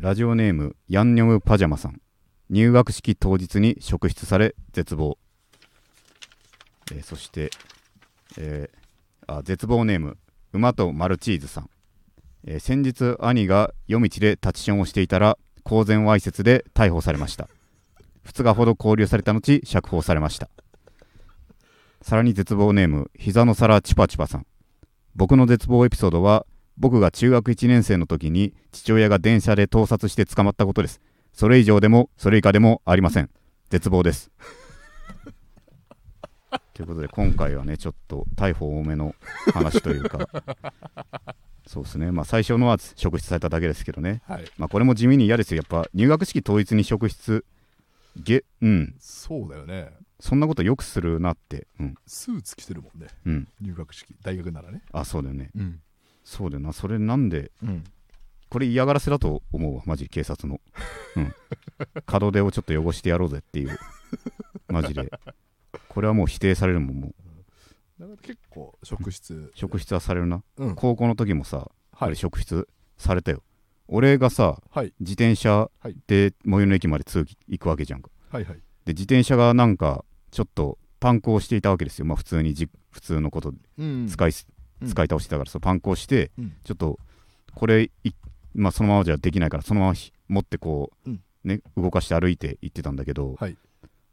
ラジオネームヤンニョムパジャマさん。入学式当日に職質され絶望、えーそして、えーあ絶望ネーム馬とマルチーズさん、えー先日兄が夜道で立ちションをしていたら公然わいせつで逮捕されました。2日ほど拘留された後釈放されました。さらに絶望ネーム膝の皿チパチパさん。僕の絶望エピソードは僕が中学1年生の時に父親が電車で盗撮して捕まったことです。それ以上でもそれ以下でもありません。絶望です。ということで今回はねちょっと逮捕多めの話というか。そうですね。まあ最初のは職質されただけですけどね。はい。まあこれも地味に嫌ですよ。やっぱ入学式当日に職質げうん。そうだよね。そんなことよくするなって。うん。スーツ着てるもんね。うん。入学式大学ならね。あそうだよね。うんそうだよな。それなんでうん。これ嫌がらせだと思うわ。マジ警察の。うん。門出をちょっと汚してやろうぜっていう。マジで。これはもう否定されるもんもう。結構職質。職質はされるな。うん。高校の時もさはい。俺職質されたよ。俺がさはい。自転車はい。で最寄りの駅まで通勤行くわけじゃんか。はいはい。で自転車がなんかちょっとパンクをしていたわけですよ。まあ普通にじ普通のことでうん使いす、うん使い倒してたからさパンクをして、うん。ちょっとこれい、まあ、そのままじゃできないからそのままひ持ってこう、うん。ね、動かして歩いて行ってたんだけど、はい。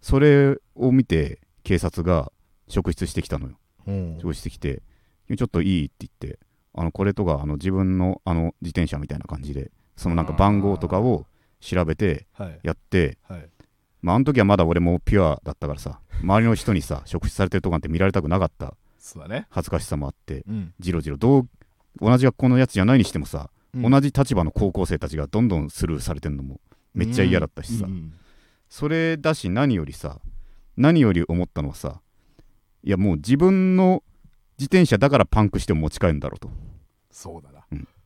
それを見て警察が職質してきたのよ。う。ん職質してきてちょっといい？って言ってあのこれとかあの自分のあの自転車みたいな感じでそのなんか番号とかを調べてはい。やってはい。まああの時はまだ俺もピュアだったからさ周りの人にさ職質されてるとこなんて見られたくなかったそうだね。恥ずかしさもあってうん。じろじろ。どう同じ学校のやつじゃないにしてもさ、うん。同じ立場の高校生たちがどんどんスルーされてんのもめっちゃ嫌だったしさ、うん。それだし何よりさ何より思ったのはさいやもう自分の自転車だからパンクしても持ち帰るんだろうと。そうだな。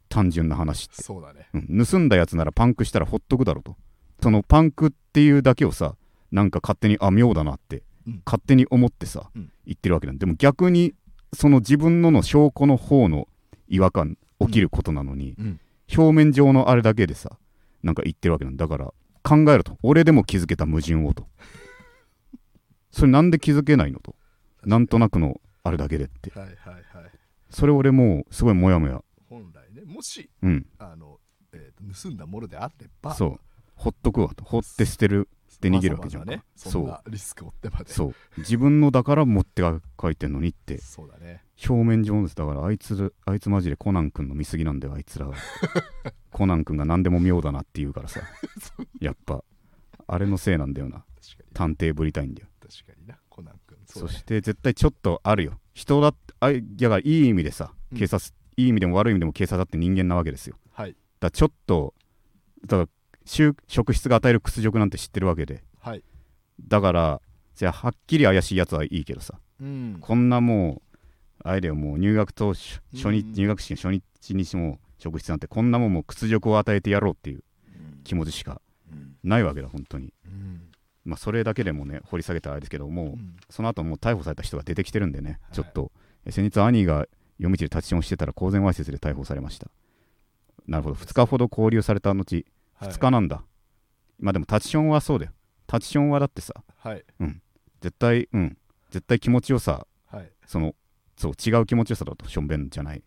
単純な話って、そうだね。うん。盗んだやつならパンクしたらほっとくだろうと。そのパンクっていうだけをさなんか勝手にあ妙だなって、うん勝手に思ってさ、うん。言ってるわけなんでも逆にその自分のの証拠の方の違和感起きることなのに、うん。表面上のあれだけでさなんか言ってるわけなんだ。から考えると。俺でも気づけた矛盾をと。それなんで気づけないのと。なんとなくのあれだけでって。はいはいはい。それ俺もうすごいモヤモヤ。本来ねもしうん。あのえーと盗んだものであれば。そう。ほっとくわと。ほって捨てるで逃げるわけじゃんか。そんなリスクを負ってまで。そう。自分のだから持って書いてんのにって。そうだね。表面上です。だからあいつあいつマジでコナン君の見過ぎなんだよあいつらは。コナン君が何でも妙だなって言うからさ。やっぱ。あれのせいなんだよな。確かに。探偵ぶりたいんだよ。確かにな。コナン君。そ,、ね。して絶対ちょっとあるよ。人だってあいだからいい意味でさうん。警察、いい意味でも悪い意味でも警察だって人間なわけですよ。はい。だからちょっとだから就職質が与える屈辱なんて知ってるわけで。はい。だからじゃあはっきり怪しいやつはいいけどさ。うん。こんなもうあれだよもう入学当初初日、うん入学式の初日にしても職質なんてこんなもんもう屈辱を与えてやろうっていう気持ちしかうん。ないわけだ本当に。うん。まあそれだけでもね掘り下げたらあれですけどもう、うん。その後もう逮捕された人が出てきてるんでね、はい。ちょっと。え先日兄が夜道で立ちションしてたら公然わいせつで逮捕されました。なるほど。2日ほど拘留された後はい2日なんだ、まあでも立ちションはそうだよ。立ちションはだってさはい。絶対うん。絶対気持ちよさはい。そのそう違う気持ちよさだとしょんべんじゃない。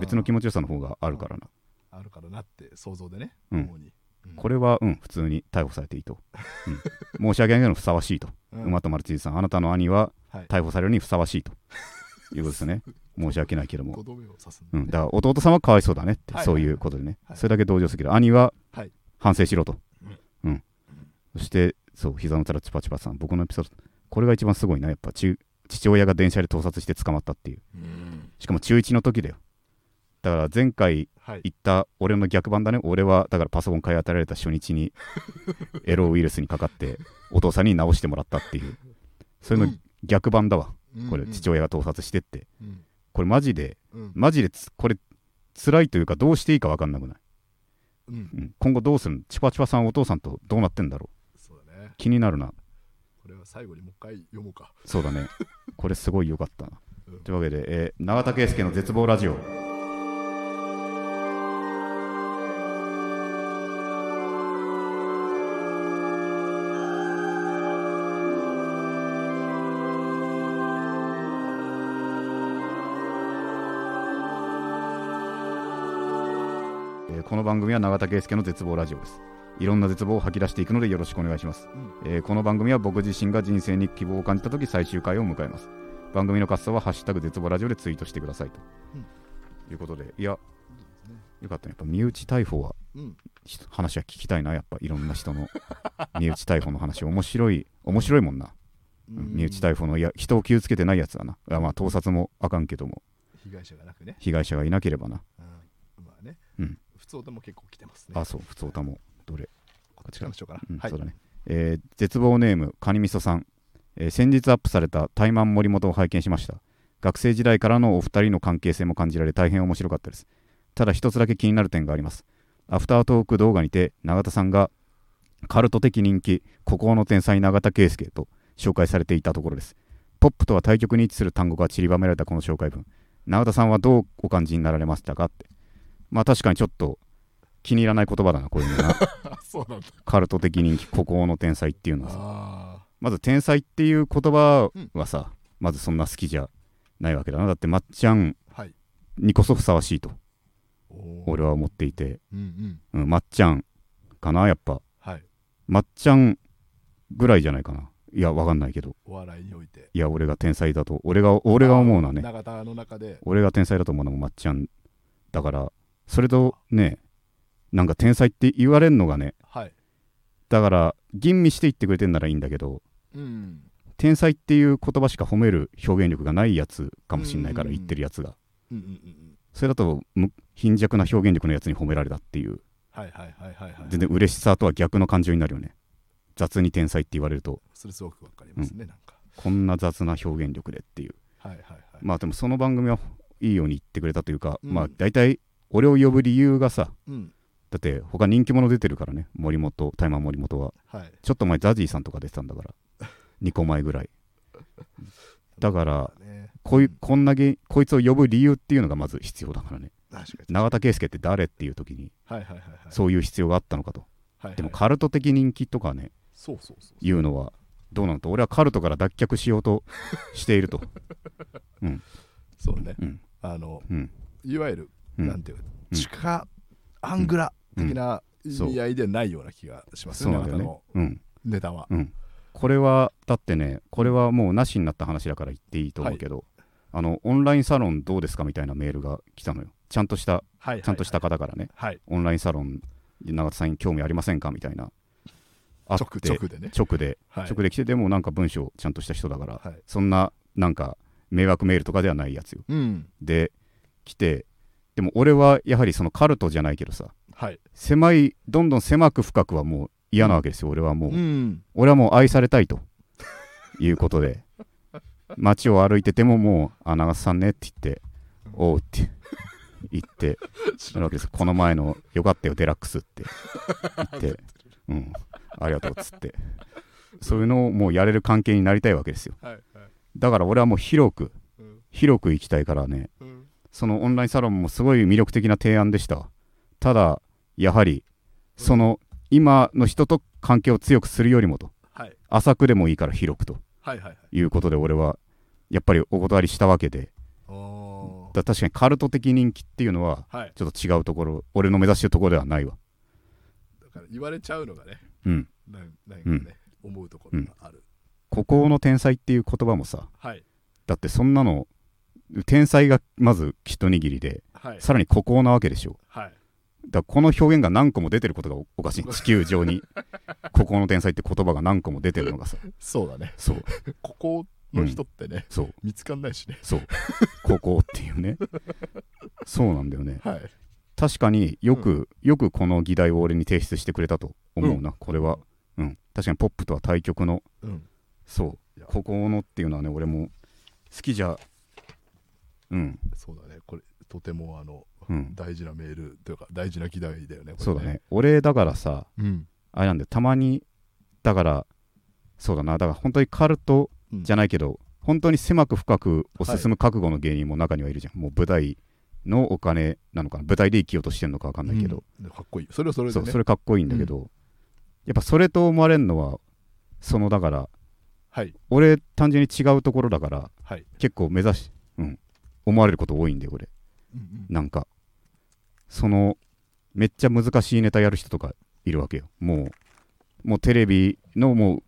別の気持持ちよさの方があるからな。あるからなって想像でねうん。思うに。これはうん普通に逮捕されていいと、うん、申し訳ないけどふさわしいと、うん。馬とマルチーズさんあなたの兄ははい。逮捕されるにふさわしいと。いうことですね 申し訳ないけども。5度目を指すんうん、だから弟さんはかわいそうだねって、はい。そういうことでね、はい。それだけ同情するけど兄ははい。反省しろと、うん。うん。そしてそう膝のたらチパチパさん。僕のエピソードこれが一番すごいな。やっぱ中父親が電車で盗撮して捕まったっていう。うん。しかも中1の時だよ。だから前回はい。言った俺の逆版だね。俺はだからパソコン買い与えられた初日に エロウイルスにかかってお父さんに直してもらったっていう。それの逆版だわ。これ父親が盗撮してって。うんこれマジでうん。マジでつこれ辛いというかどうしていいか分かんなくない、うん。うん、今後どうする？のチパチパさんお父さんとどうなってんだろう？そうだね。気になるな。これは最後にもう一回読もうか。そうだね。これすごい良かったな、うん。というわけで、えー永田圭介の絶望ラジオの番組は永田圭介の絶望ラジオです。いろんな絶望を吐き出していくのでよろしくお願いします、うん。えーこの番組は僕自身が人生に希望を感じた時最終回を迎えます。番組の活動は「ハッシュタグ絶望ラジオ」でツイートしてくださいと、いうことでいやよかったね。やっぱ身内逮捕はうん。ひ話は聞きたいな。やっぱいろんな人の 身内逮捕の話面白い面白いもんな、うん。身内逮捕のいや人を傷つけてないやつだな。まあ盗撮もあかんけども。被害者がなくね、被害者がいなければなうん普通でも結構来てますね。あそう普通歌も。どれ？こっちからにしようかな、うん、はい。そうだね、えー絶望ネームカニみそさん、えー先日アップされた「怠慢森本」を拝見しました。学生時代からのお二人の関係性も感じられ大変面白かったです。ただ一つだけ気になる点があります。アフタートーク動画にて永田さんがカルト的人気孤高の天才永田圭介と紹介されていたところです。ポップとは対極に位置する単語が散りばめられたこの紹介文。永田さんはどうお感じになられましたか？ってまあ確かにちょっと気に入らない言葉だなこういうのな。あ そうなんだ。カルト的人気孤高の天才っていうのはさ。あまず天才っていう言葉はさ、まずそんな好きじゃないわけだな。だってまっちゃんにこそふさわしいと俺は思っていて、うんうん。うん、まっちゃんかなやっぱ。はい。まっちゃんぐらいじゃないかな。いやわかんないけど。お笑いにおいて。いや俺が天才だと俺が俺が思うのはね。永田の中で。俺が天才だと思うのもまっちゃんだからそれとねなんか天才って言われるのがねはい。だから吟味して言ってくれてんならいいんだけどうん。天才っていう言葉しか褒める表現力がないやつかもしんないからうん言ってるやつが。うんうんうんうん。それだとむ貧弱な表現力のやつに褒められたっていう。全然嬉しさとは逆の感情になるよね。雑に天才って言われると。それすごくわかりますね、なんか。こんな雑な表現力でっていう。はいはいはい。まあでもその番組はいいように言ってくれたというか、うん。まあ大体俺を呼ぶ理由がさうん。だって他人気者出てるからね森本タイマー森本は。はい。ちょっと前ザジーさんとか出てたんだから 2個前ぐらい。だからね。こういうこんなげこいつを呼ぶ理由っていうのがまず必要だからね。永田圭介って誰っていう時にはいはいはいはい。そういう必要があったのかと。はいはい。でもカルト的人気とかねそうそうそういうのはどうなのと。俺はカルトから脱却しようと していると。そうね。うん。あのうん。いわゆる、うん。なんていううん。地下アングラ的な意味合いではないような気がしますそうなんのうん。ネタは。うん。これはだってねこれはもうなしになった話だから言っていいと思うけど、あのオンラインサロンどうですかみたいなメールが来たのよ。ちゃんとしたはいちゃんとした方からね、はい。オンラインサロン永田さんに興味ありませんかみたいな。あって直直でね。直で、はい。直で来てでもなんか文章ちゃんとした人だから、はい。そんななんか迷惑メールとかではないやつよ。うん。で来てでも俺はやはりそのカルトじゃないけどさはい。狭いどんどん狭く深くはもう嫌なわけですよ、俺はもう、うん。俺はもう愛されたいと。いうことで。街を歩いててももう「あ長瀬さんね」って言って「おう」って言ってなるわけです。この前の「よかったよデラックス」って。言って「うん。ありがとう」っつって。そういうのをもうやれる関係になりたいわけですよ。はいはい。だから俺はもう広くうん。広く行きたいからねうんそのオンラインサロンもすごい魅力的な提案でした。ただやはりその今の人と関係を強くするよりもとはい。浅くでもいいから広くとはいはいはい。いうことで俺はやっぱりお断りしたわけでだ確かにカルト的人気っていうのははい。ちょっと違うところ俺の目指してるところではないわ。だから言われちゃうのがねうん。なんなんかね、思うところがある、孤高の天才っていう言葉もさはい。だってそんなの天才がまず一握りではい。さらに孤高なわけでしょ。はい。だからこの表現が何個も出てることがおおかしい。地球上に。孤高の天才って言葉が何個も出てるのがさ。そうだね。そう。ここの人ってね、そう。見つかんないしね。そう。孤高っていうね。そうなんだよね。はい。確かによく、よくこの議題を俺に提出してくれたと思うな、これは、うん、確かにポップとは対極の。うん。そう。いや。ここのっていうのはね俺も好きじゃうん。そうだね。これとてもあのうん。大事なメールというか大事な議題だよねこれそうだね。俺だからさうん。あれなんだよたまにだからそうだな。だから本当にカルトうん。じゃないけど、本当に狭く深くを進む覚悟の芸人も中にはいるじゃん、もう舞台のお金なのかな。舞台で生きようとしてるのか分かんないけど、うん。かっこいい。それはそれでね。それかっこいいんだけど、やっぱそれと思われるのはそのだからはい俺単純に違うところだからはい、結構目指し、うん、思われること多いんで俺うんうん。なんか。そのめっちゃ難しいネタやる人とかいるわけよ。もうもうテレビのも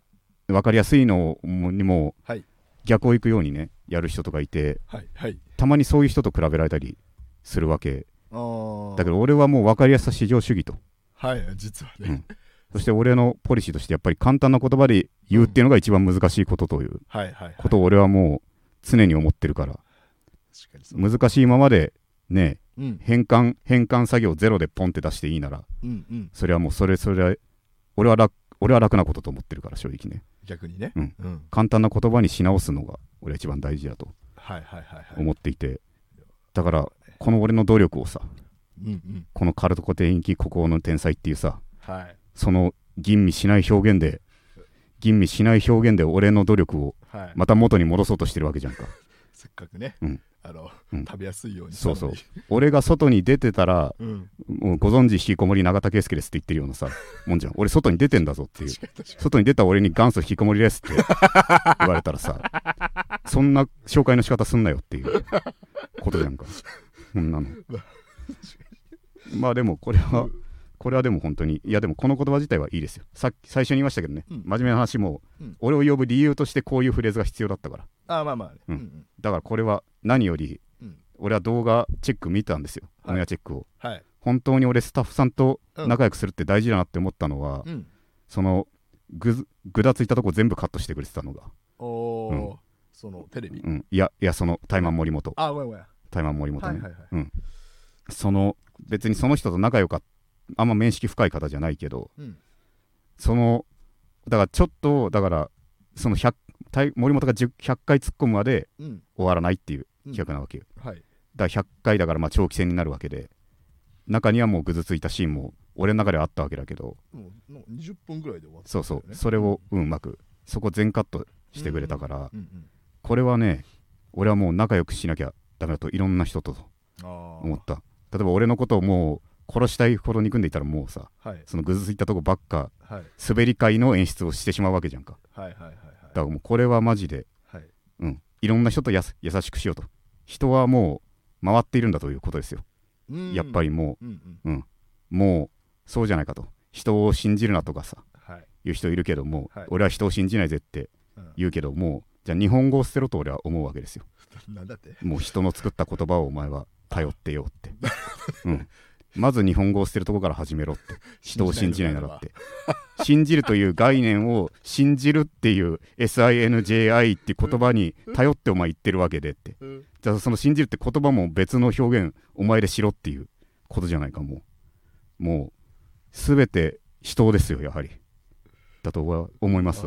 う分かりやすいのにもはい。逆を行くようにねやる人とかいてはいはい。たまにそういう人と比べられたりするわけ。だけど俺はもう分かりやすさ至上主義と。はい実はね、うん。そして俺のポリシーとしてやっぱり簡単な言葉で言うっていうのが一番難しいことというはいはいはい。ことを俺はもう常に思ってるから難しいままでねうん。変換変換作業ゼロでポンって出していいならうんうん。それはもうそれそれは俺は楽俺は楽なことと思ってるから正直ね。逆にね。うん。うん。簡単な言葉にし直すのが俺は一番大事だと。はいはいはいはい。思っていて。だからこの俺の努力をさうんうん。このカルトコテインキ孤高の天才っていうさはい。その吟味しない表現で吟味しない表現で俺の努力をはい。また元に戻そうとしてるわけじゃんか。せっかくね、うんあの、うん。食べやすいように。そうそう。俺が外に出てたらうん、もうご存知引きこもり永田圭介ですって言ってるようなさ もんじゃん。俺外に出てんだぞっていう。外に出た俺に元祖引きこもりですって言われたらさそんな紹介の仕方すんなよっていう。ことじゃんか。そんなの。まあでもこれはこれはでも本当にいやでもこの言葉自体はいいですよ。さっき最初に言いましたけどね、うん。真面目な話も、うん。俺を呼ぶ理由としてこういうフレーズが必要だったから。にあまあまあね、うん。うんだからこれは何よりうん。俺は動画チェック見たんですよ、はい。オンエアチェックを。はい。本当に俺スタッフさんとうん。仲良くするって大事だなって思ったのは、うん。そのぐずぐだついたとこ全部カットしてくれてたのが、おー、うん。そのテレビ、うん、いやいやそのタイマン森本。あごめんごめん。タイマン森本ね、はいはいはい。その別にその人と仲良かっあんま面識深い方じゃないけどうん。そのだからちょっとだからその100タイ森本が10 100回突っ込むまでうん。終わらないっていううん。企画なわけよ、はい。だから100回だからまあ長期戦になるわけで中にはもうぐずついたシーンも俺の中ではあったわけだけどもうもう20分ぐらいで終わったそうそう、それをうまくそこ全カットしてくれたから、これはね俺はもう仲良くしなきゃダメだといろんな人と思った。例えば俺のことをもう殺したいほど憎んでいたらもうさはい。そのぐずついたとこばっかはい。滑り会の演出をしてしまうわけじゃんか。はいはいはいはいだからもうこれはマジではい。うん。いろんな人とやす優しくしようと。人はもう回っているんだということですよ、うん。やっぱりもう。んうん。うもうそうじゃないかと。人を信じるなとかさはい。言う人いるけども、はい。俺は人を信じないぜってうん。言うけどもうじゃあ日本語を捨てろと俺は思うわけですよ。なんだって。もう人の作った言葉をお前は頼ってよって、うん、まず日本語を捨てるとこから始めろって。人を信じないならって。信じるという概念を信じるっていう SINJI っていう言葉に頼ってお前言ってるわけでって。うん。じゃあその信じるって言葉も別の表現お前でしろっていうことじゃないかもう。もう全て人ですよやはり。だと思います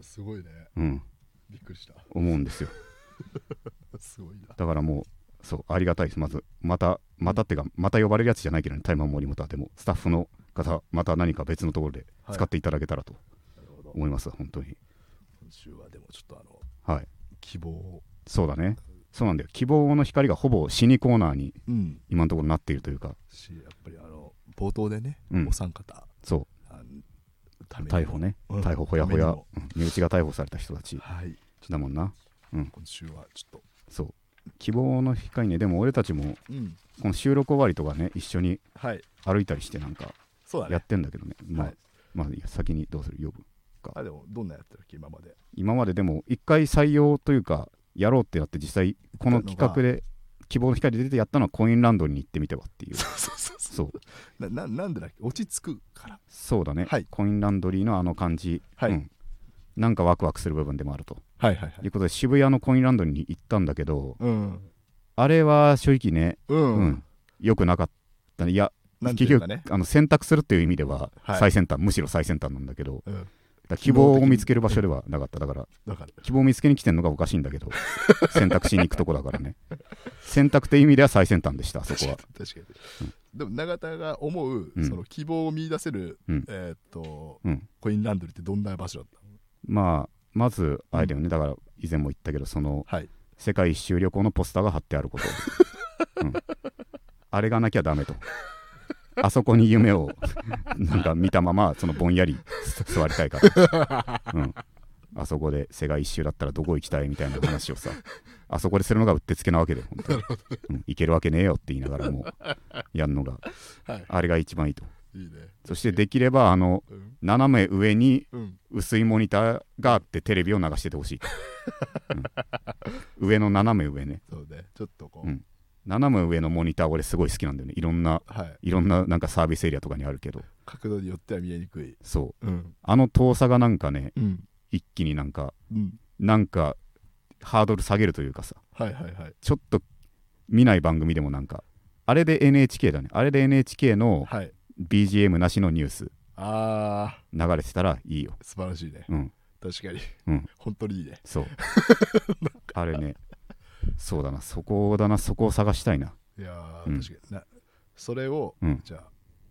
すごいね。うん。びっくりした。思うんですよ。すごいな。だからもうそうありがたいです。まずまたまたっていうかまた呼ばれるやつじゃないけどねタイマン森本は。でもスタッフの方また何か別のところではい。使っていただけたらと思います、本当に。今週はでもちょっとあのはい。希望。をそうだね。そうなんだよ。希望の光がほぼ死にコーナーにうん。今のところなっているというか。しやっぱりあの冒頭でね、うん。お三方。そう。逮捕ね。うん。逮捕ほやほや。うん。身内が逮捕された人たち。はい。だもんな。今週はちょっと。そう希望の光ね。でも俺たちもうん。この収録終わりとかね一緒にはい。歩いたりしてなんかやってんだけどね。まあ、はい。まあ先にどうする？呼ぶあでもどんなやってる？っけ今まで。今まででも一回採用というかやろうってなって実際この企画で希望の光で出てやったのはコインランドリーに行ってみてはっていう。そうそうそうそう。ななんでだっけ？落ち着くから。そうだね、はい。コインランドリーのあの感じ、はい。うん。なんかワクワクする部分でもあるとはいはいはい。いうことで渋谷のコインランドリーに行ったんだけどうん。あれは正直ね、うん、うん。良くなかった。ねいやなんてい結局、あの選択するっていう意味でははい。最先端、むしろ最先端なんだけどうん。希望を見つける場所ではなかった。だから希望を見つけに来てんのがおかしいんだけど 選択しに行くとこだからね。選択って意味では最先端でしたそこは。確かに、でも永田が思う、うん。その希望を見出せる、うん。えーっとうん。コインランドリーってどんな場所だったの？まあまずあれだよね、だから以前も言ったけどそのはい。世界一周旅行のポスターが貼ってあること、うん、あれがなきゃダメと。あそこに夢を なんか見たままそのぼんやり座りたいから、うん、あそこで世界一周だったらどこ行きたいみたいな話をさあそこでするのがうってつけなわけで、本当に。うん。いけるわけねえよって言いながらも やるのが、はい。あれが一番いいと。いいね。そしてできれば、あの、うん。斜め上にうん。薄いモニターがあってテレビを流しててほしい、うん。上の斜め上ね。そうね。ちょっとこう、うん。斜め上のモニター俺すごい好きなんだよね。いろんな、はい。いろんななんかサービスエリアとかにあるけど、角度によっては見えにくい。そう。うん。あの遠さがなんかね、うん。一気になんか、うん。なんか、ハードル下げるというかさ、はいはいはい。ちょっと見ない番組でもなんか、あれで NHK だね。あれで NHK のはい BGM なしのニュース。あ流れてたらいいよ。ー素晴らしいね。うん、確かに。うん、本当にいいね。そう。あれね、そうだな、そこだな、そこを探したいな。いやー、うん。確かに。なそれを、うん。じゃ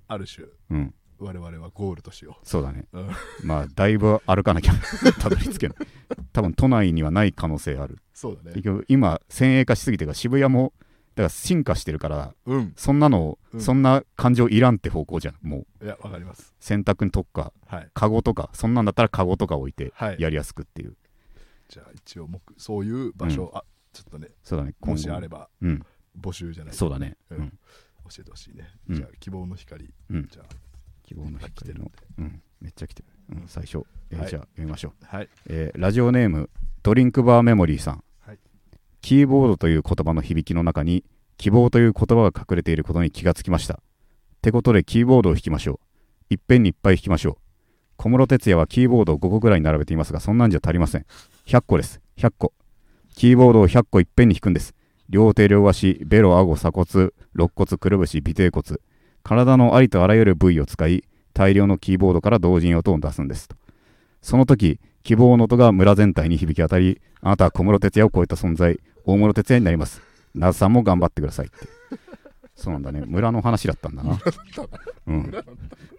あある種うん、我々はゴールとしよそうだね。う、うん、まあ、だいぶ歩かなきゃ たどり着けない。多分都内にはない可能性ある。そうだね。今、先鋭化しすぎてるから、渋谷も、だから進化してるから、うん。そんなの、うん。そんな感情いらんって方向じゃん。もう、いやわかります。洗濯に特化、はい。カゴとか、そんなんだったらカゴとか置いて、はい。やりやすくっていう。じゃあ一応目そういう場所、あちょっとねそうだね、今後。もしあればうん、募集じゃない。そうだね。ううん。ん、教えてほしいね、うん。じゃあ希望の光、うん。じゃ希望の光の。うん、めっちゃ来てる。うん、最初、えーはい。じゃあ読みましょう。はい。えーラジオネーム、ドリンクバーメモリーさん。キーボードという言葉の響きの中に、希望という言葉が隠れていることに気がつきました。ってことで、キーボードを弾きましょう。いっぺんにいっぱい弾きましょう。小室哲也はキーボードを5個ぐらい並べていますが、そんなんじゃ足りません。100個です。100個。キーボードを100個いっぺんに弾くんです。両手両足、ベロ、顎、鎖骨、肋骨、くるぶし、尾てい骨。体のありとあらゆる部位を使い、大量のキーボードから同時に音を出すんです。その時、希望の音が村全体に響き当たり、あなたは小室哲也を超えた存在、大室哲也になります。那須さんも頑張ってくださいって。そうなんだね。村の話だったんだな。うん。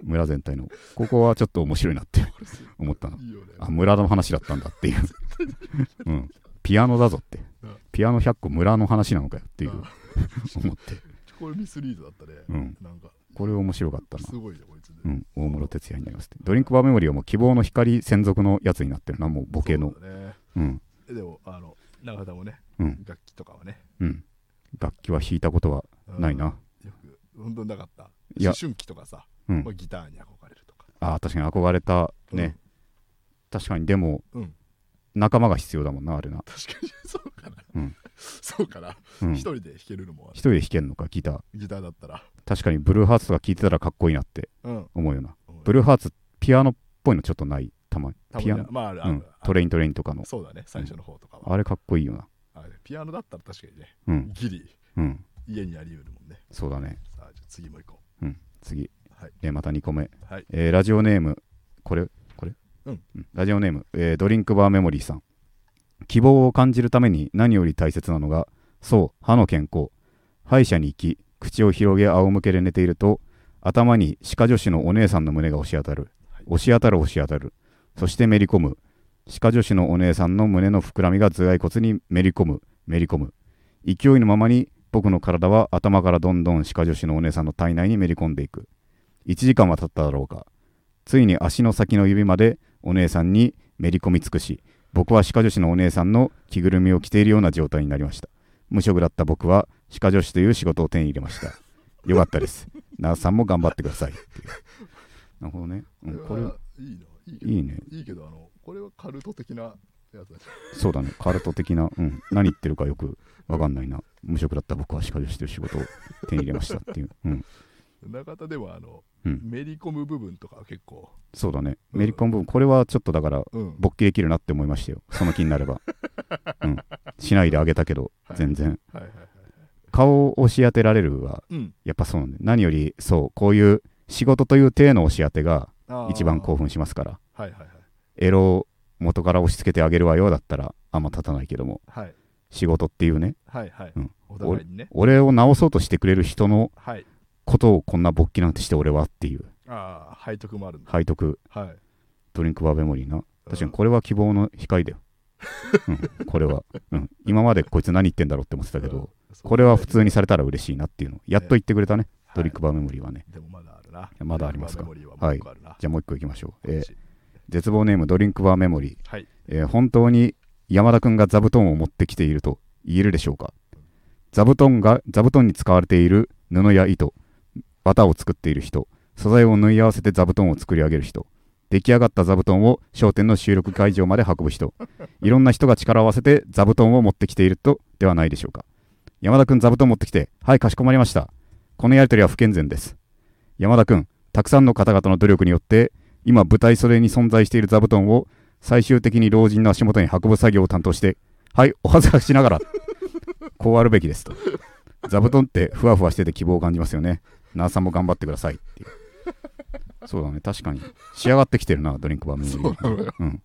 村全体の。ここはちょっと面白いなって思ったの。あ、村の話だったんだっていう。うん。ピアノだぞってうん。ピアノ100個村の話なのかよっていううん思って。これミスリードだったね、うんなんかこれ面白かったなす。ごいねこいつね、うん。大室哲也になりますって。ドリンクバーメモリーはもう希望の光専属のやつになってるな。もうボケのそ。うだねうん。えでもあの永田もねうん。楽器とかはね、うん。楽器は弾いたことはうんないな。よく本当になかったいや思春期とかさ、うんまあ、ギターに憧れるとかああ、確かに憧れたね。確かに、でも、うん、うん仲間が必要だもんな、あれな。確かにそうかな、うんそうかなうん。一一人で弾けるのも人で弾けんのか、ギター。ギターだったら確かに、ブルーハーツとか聴いてたらかっこいいなってうん思うよな。ブルーハーツ、ピアノっぽいのちょっとない、たまに。ピアノ、ねまああうん。トレイントレインとかの。そうだね最初の方とかは、あれかっこいいよな。あれピアノだったら確かにねうん。ギリうん。家にあり得るもんねそうだね。さあじゃあ次も行こうん。次。はいえーまた2個目。うはいえーラジオネーム、これ、うんラジオネーム、えードリンクバーメモリーさん。希望を感じるために何より大切なのが、そう、歯の健康。歯医者に行き、口を広げ仰向けで寝ていると、頭に歯科助手のお姉さんの胸が押し当たる。はい押し当たる押し当たる。そしてめり込む。歯科助手のお姉さんの胸の膨らみが頭蓋骨にめり込む。めり込む。勢いのままに僕の体は頭からどんどん歯科助手のお姉さんの体内にめり込んでいく。1時間は経っただろうか。ついに足の先の指までお姉さんにめり込み尽くし、僕は歯科助手のお姉さんの着ぐるみを着ているような状態になりました。無職だった僕は歯科助手という仕事を手に入れました。よかったです。ナースさんも頑張ってください。っていうなるほどね。うん、これいいないいね。いいけどあのこれはカルト的なやつだしそうだね。カルト的な、うん、何言ってるかよくわかんないな。無職だった僕は歯科助手という仕事を手に入れましたっていう。うん、中田ではあの、うん。めり込む部分とかは結構。そうだね。うん。メリコン部分、これはちょっとだからうん。勃起できるなって思いましたよ。その気になれば。うん。しないであげたけど、はい。全然。はいはいはい顔を押し当てられるは、うん。やっぱそうなんだよ。何より、そう、こういう仕事という体の押し当てが一番興奮しますから。はいはいはい。エロを元から押し付けてあげるわよだったら、あんま立たないけども、はい。仕事っていうね、はいはい、うん。ね。俺を直そうとしてくれる人のはいことをこんな勃起なんてして俺はっていう、ああ背徳もあるんだ。背徳。はい。ドリンクバーメモリーな。確かにこれは希望の光だよ。うん、これは、うん。今までこいつ何言ってんだろうって思ってたけど、これは普通にされたら嬉しいなっていうの。やっと言ってくれたね、ドリンクバーメモリーはね。でもまだあるな。まだありますか。はもう一個あるな。じゃあもう一個いきましょう。えー絶望ネームドリンクバーメモリー。はい。えー本当に山田くんが座布団を持ってきていると言えるでしょうか。座布団が座布団に使われている布や糸綿を作っている人素材を縫い合わせて座布団を作り上げる人出来上がった座布団を商店の収録会場まで運ぶ人いろんな人が力を合わせて座布団を持ってきているとではないでしょうか。山田くん座布団持ってきて。はいかしこまりました。このやりとりは不健全です。山田くんたくさんの方々の努力によって今舞台袖に存在している座布団を最終的に老人の足元に運ぶ作業を担当してはいお恥ずかしながらこうあるべきですと。座布団ってふわふわしてて希望を感じますよね。なあさんも頑張ってくださいっていう。そうだね。確かに。仕上がってきてるなドリンクバームそうなのよ。うん。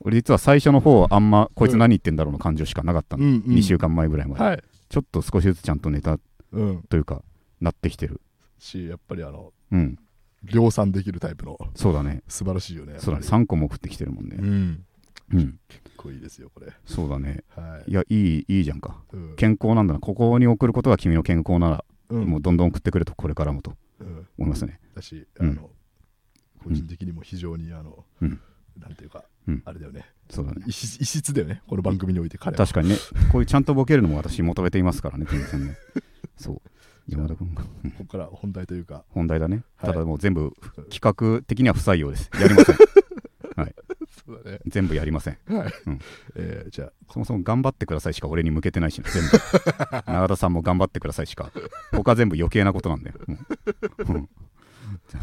俺実は最初の方あんまこいつ何言ってんだろうの感情しかなかったの、うんうん。2週間前ぐらいまで、はい。ちょっと少しずつちゃんとネタうん。というかなってきてる。しやっぱりあのうん。量産できるタイプの。そうだね。素晴らしいよねそうだね。やっぱ3個も送ってきてるもんね。りうん。うん。結構いいですよこれ。そうだね。はい。いやいいいいじゃんか。うん。健康なんだな。ここに送ることが君の健康なら、うん。もうどんどん送ってくれとこれからもと。うん。思いますね。だしあうん。の個人的にも非常にあのうん。なんていうかうん。あれだよね。そうだね。異質だよねこの番組において彼は。確かにね。こういうちゃんとボケるのも私求めていますからね全然ね。そう。山田君ここから本題というか。本題だね、はい。ただもう全部企画的には不採用です。やりませんね全部やりません。はい。うん。えーじゃあそもそも頑張ってくださいしか俺に向けてないしな全部。永田さんも頑張ってくださいしか。他全部余計なことなんだよ、もううん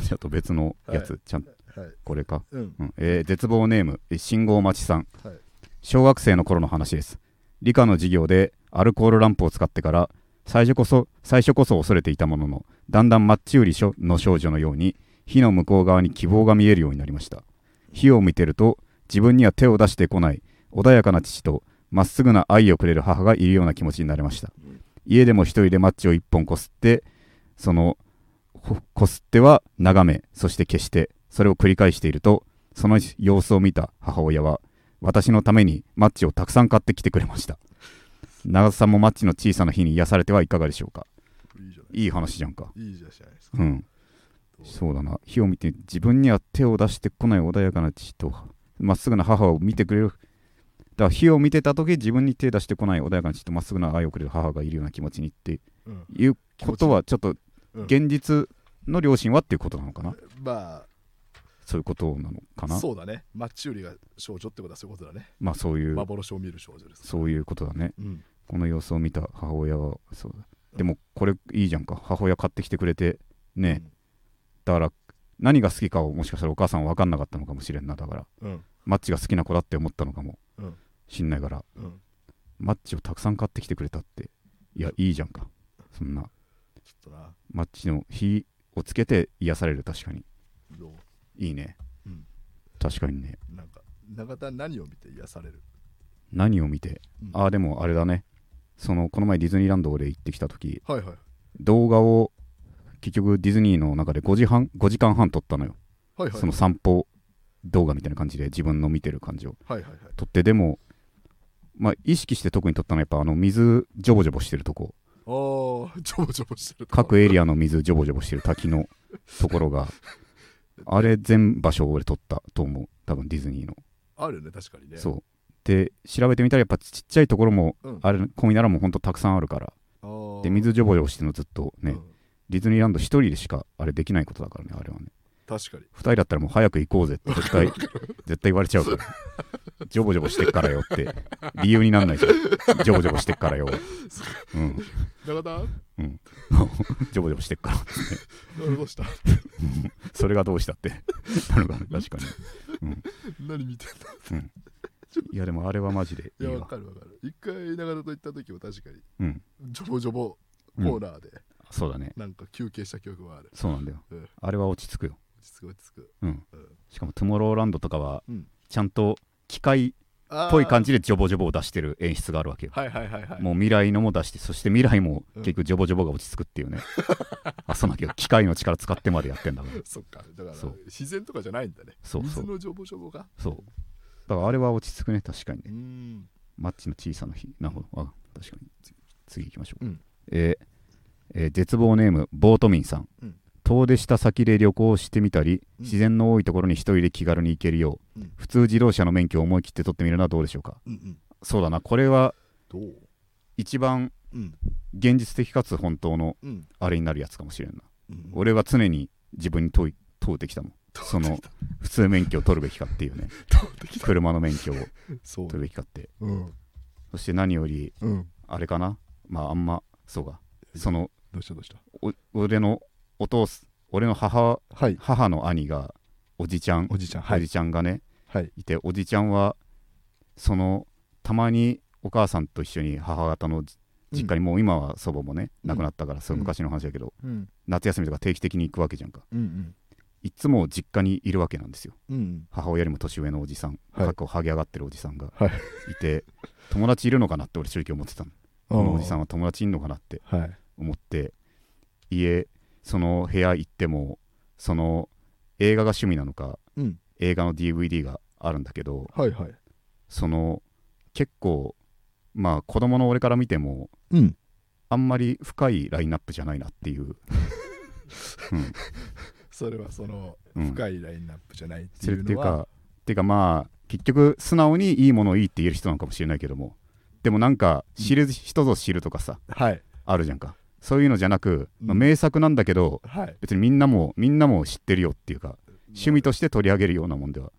ちょっと別のやつ、はちゃんはい。これか。うん。うん。えー絶望ネームえ信号待ちさん、はい。小学生の頃の話です。理科の授業でアルコールランプを使ってから最初こそ最初こそ恐れていたもののだんだんマッチ売りの少女のように火の向こう側に希望が見えるようになりました。火を見てると自分には手を出してこない穏やかな父とまっすぐな愛をくれる母がいるような気持ちになれました。家でも一人でマッチを一本こすってそのここすっては眺めそして消してそれを繰り返しているとその様子を見た母親は私のためにマッチをたくさん買ってきてくれました。長田さんもマッチの小さな火に癒されてはいかがでしょうか？いい話じゃんか。いいじゃないですか。うん。そうだな。火を見て自分には手を出してこない穏やかな父とまっすぐな母を見てくれる。だから火を見てた時自分に手出してこない穏やかな父とまっすぐな愛をくれる母がいるような気持ちにってうん。いうことはちょっとうん現実の両親はっていうことなのかな？まそういうことなのかあな？そうだね。マッチ売りが少女ってことはそういうことだね。まあそういう幻を見る少女です。そういうことだね。うん。この様子を見た母親はそうだ。でもこれいいじゃんか。母親買ってきてくれてね、だから何が好きかをもしかしたらお母さんは分かんなかったのかもしれんなだから。うん。マッチが好きな子だって思ったのかも。うん。しんないから。うん。マッチをたくさん買ってきてくれたって。いやいいじゃんか。そんな。ちょっとな。マッチの火をつけて癒される確かに。いいね、うん。確かにね。なんか永田何を見て癒される？何を見て？うん。ああでもあれだね。そのこの前ディズニーランド俺行ってきた時。はいはい。動画を結局ディズニーの中で5時半5時間半撮ったのよ。はいはいその散歩動画みたいな感じで自分の見てる感じを。はいはいはい。撮ってでもまあ意識して特に撮ったのはやっぱあの水ジョボジョボしてるとこ。ああジョボジョボしてる各エリアの水ジョボジョボしてる滝の ところがあれ全場所俺撮ったと思う。多分ディズニーの。あるよね確かにね。そう。で調べてみたらやっぱちっちゃいところもうん。あれ込みならもうほんとたくさんあるから。で水ジョボジョボしてるのずっとね、うんディズニーランド一人でしかあれできないことだからねあれはね。確かに。二人だったらもう早く行こうぜって絶対 絶対言われちゃうから。ジョボジョボしてっからよって理由になんないじゃん。ジョボジョボしてっからよ。うん。永田？ジョボジョボしてっから。どうした？それがどうしたって。なるかな確かに。何見てんの？いやでもあれはマジでいやわかるわかる。一回永田と行った時も確かにうん。ジョボジョボコうんーナーでそうだね。なんか休憩した記憶はある。そうなんだよ。うんあれは落ち着くよ。落ち着く落ち着く。うん。うんしかもトゥモローランドとかはうん。ちゃんと機械っぽい感じでジョボジョボを出してる演出があるわけよ。はいはいはいはい。もう未来のも出してそして未来もうん。結局ジョボジョボが落ち着くっていうね。あそうなんだけど機械の力使ってまでやってんだから。そっか。だから自然とかじゃないんだね。そうそう。水のジョボジョボが？そう。だからあれは落ち着くね。確かにね。マッチの小さな日。なるほど。あ確かに。次次行きましょう、うん。えーえー絶望ネームボートミンさん、うん。遠出した先で旅行してみたり、うん。自然の多いところに一人で気軽に行けるよう、うん。普通自動車の免許を思い切って取ってみるのはどうでしょうか？うんうん。そうだなこれは一番うん。現実的かつ本当のうん。あれになるやつかもしれんな。うん俺は常に自分に問い問うてきたもん。その普通免許を取るべきかっていうね。車の免許を取るべきかって。うん。そして何よりうん。あれかな？まああんまそうかそのどうしたどうした？お俺のお父す俺の母はい。母の兄がおじちゃん、おじちゃんはい。おじちゃんがねはい。いておじちゃんはそのたまにお母さんと一緒に母方のじ実家に、もう今は祖母もねうん。亡くなったから、そううん昔の話だけどうん。夏休みとか定期的に行くわけじゃんか。うんいつも実家にいるわけなんですよ。うんうん。母親よりも年上のおじさん、はい。結構ハゲ上がってるおじさんがはい。いて、友達いるのかなって俺正直思ってたの。このおじさんは友達いるのかなって。はい思って家その部屋行ってもその映画が趣味なのかうん。映画の DVD があるんだけどはいはい。その結構まあ子供の俺から見てもうん。あんまり深いラインナップじゃないなっていう、それはそのうん、深いラインナップじゃないっていうのは。っていうかっていうかまあ結局素直にいいものをいいって言える人なのかもしれないけどもでもなんか知る人ぞ知るとかさ、はい。あるじゃんかそういうのじゃなく、まあうん名作なんだけどはい。別にみんなもみんなも知ってるよっていうか趣味として取り上げるようなもんでは。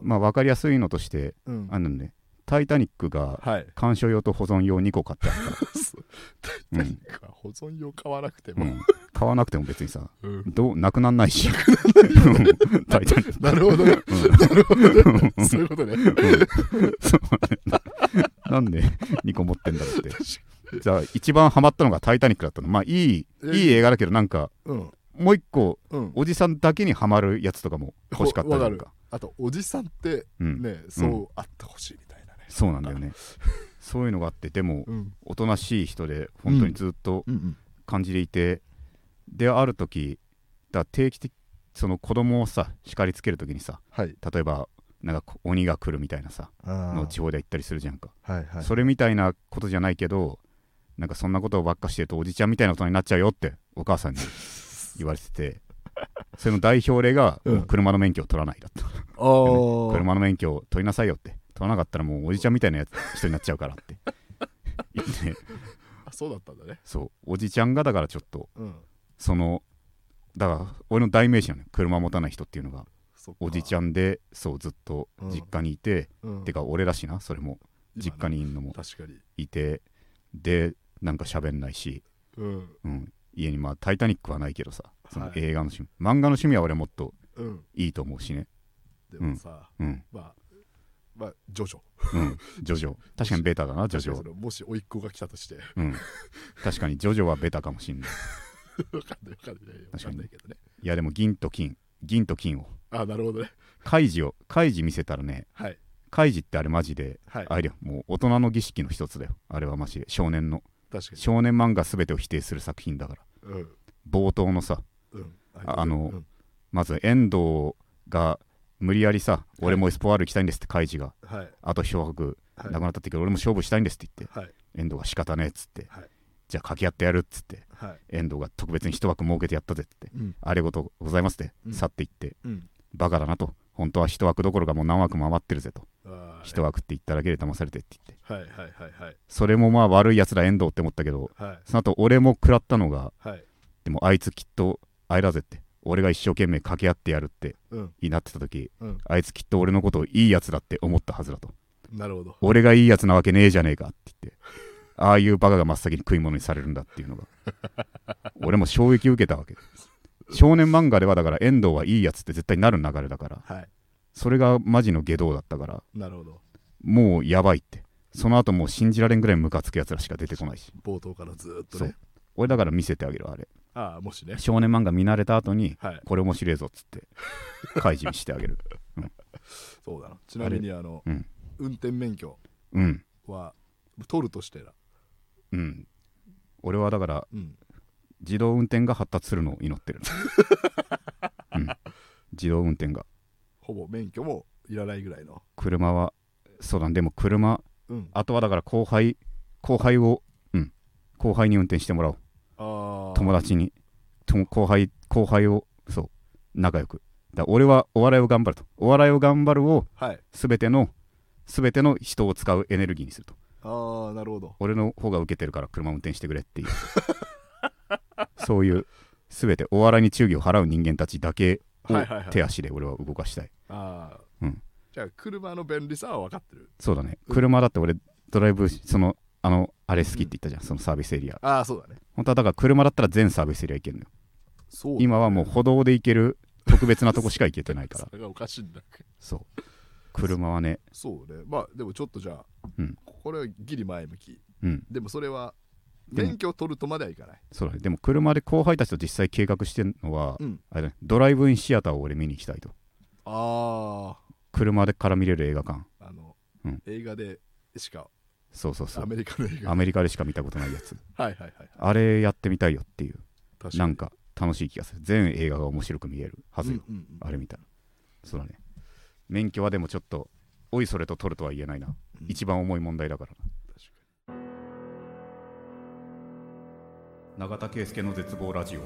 まあ分かりやすいのとしてうん。あのね「タイタニック」がはい。鑑賞用と保存用2個買ってあった。うん何か保存用買わなくても。うん、買わなくても別にさうん。どうなくなんないし。うんタイタニック。なるほど。ねうん。なるほど。ねそういうことね。そうななんで2個持ってんだろうってじゃあ一番ハマったのが「タイタニック」だったの。まあいいえいい映画だけどなんかうん。もう一個うん。おじさんだけにハマるやつとかも欲しかったじゃんわかあとおじさんってうん、ねそうあってほしいみたいなね。そうなんだよね。そういうのがあってでもうん。おとなしい人で本当にずっと感じでいて、である時だ定期的その子供をさ叱りつける時にさはい。例えばなんか鬼が来るみたいなさあの地方で言ったりするじゃんか、はいはい。それみたいなことじゃないけどなんかそんなことばっかしてるとおじちゃんみたいな大人になっちゃうよってお母さんに 言われててそれの代表例が、車の免許を取らないだったあー。車の免許を取りなさいよって。取らなかったらもうおじちゃんみたいなやつ人になっちゃうからって。言ってあそうだったんだね。そう。おじちゃんがだからちょっとうん。そのだから俺の代名詞なのよ。車持たない人っていうのが。おじちゃんでそうずっと実家にいて、うん。てか俺だしなそれも。実家にいるのも。確かに。いてでなんか喋んないし、うん。うん、家にまあ「タイタニック」はないけどさ。そのはい。映画の趣味、漫画の趣味は俺もっとうん。いいと思うしね。でもさうん。まあまあジョジョ。うん。ジョジョ。確かにベタだなジョジョ。もし甥っ子が来たとして。うん。確かにジョジョはベタかもしんない。わかんないわかんない。わ確かに。かんないけどね。いやでも銀と金。銀と金を。あなるほどね。カイジをカイジ見せたらねはい。カイジってあれマジではい。あれよ。もう大人の儀式の一つだよ。あれはマジで。少年の少年漫画全てを否定する作品だから。うん。冒頭のさうん。ああのうん。まず遠藤が無理やりさ、俺もエスポワール行きたいんですってカイジが。はい。あと一枠はい。なくなったって言うけど俺も勝負したいんですって言ってはい。遠藤が仕方ねえっつって、はい。じゃあ掛け合ってやるっつってはい。遠藤が特別に一枠設けてやったぜってうん。あれごとございますって、うん。去っていってうん。バカだなと本当は一枠どころかもう何枠も余ってるぜと。あー一枠って言っただけで騙されてって言って。はいはいはいはい。それもまあ悪いやつだ遠藤って思ったけどはい。その後俺も食らったのがはい。でもあいつきっとあれだぜって。俺が一生懸命掛け合ってやるってうん。になってた時うん。あいつきっと俺のことをいいやつだって思ったはずだと。なるほど。俺がいいやつなわけねえじゃねえかって言ってああいうバカが真っ先に食い物にされるんだっていうのが。俺も衝撃を受けたわけ少年漫画ではだから遠藤はいいやつって絶対なる流れだから。はい。それがマジの下道だったから。なるほど。もうやばいって。その後もう信じられんぐらいムカつくやつらしか出てこないし。冒頭からずーっとそう。ね俺だから見せてあげるあれ。ああもしね。少年漫画見慣れた後にはい。これ面白いぞっつって開示してあげる。そうだな。ちなみにあのうん。運転免許うん。は取るとしてだうん。俺はだからうん自動運転が発達するのを祈ってる、うん、自動運転が。ほぼ免許もいらないぐらいの。車はそうだね。でも車うん。あとはだから後輩後輩をうん。後輩に運転してもらおう。友達に。とも後輩後輩をそう。仲良く。だ俺はお笑いを頑張ると。お笑いを頑張るをはい。全ての全ての人を使うエネルギーにすると。ああなるほど。俺の方が受けてるから車運転してくれっていう そういう全てお笑いに忠義を払う人間たちだけを手足で俺は動かしたい。ああうん。じゃあ車の便利さは分かってる。そうだね。うん車だって俺ドライブそのあのあれ好きって言ったじゃん、そのサービスエリア。ああそうだね。本当はだから車だったら全サービスエリア行けるのよ。そう今はもう歩道で行ける特別なとこしか行けてないから。それがおかしいんだそう。車はね。そうね。まあでもちょっとじゃあ、うん。これはギリ前向き。うん。でもそれは免許を取るとまではいかない。そうだね。でも車で後輩たちと実際計画してるのは、うん。あれだね。ドライブインシアターを俺見に行きたいと。あ車でから見れる映画館。ああの、うん。映画でしかそうそうそう。アメリカの映画。アメリカでしか見たことないやつ。はいはいはいはい。あれやってみたいよっていう。確なんか楽しい気がする。全映画が面白く見えるはずよ、うんうんうん。あれ見たら。そうだね。免許はでもちょっとおいそれと取るとは言えないな、うん。一番重い問題だからな永田圭介の絶望ラジオ。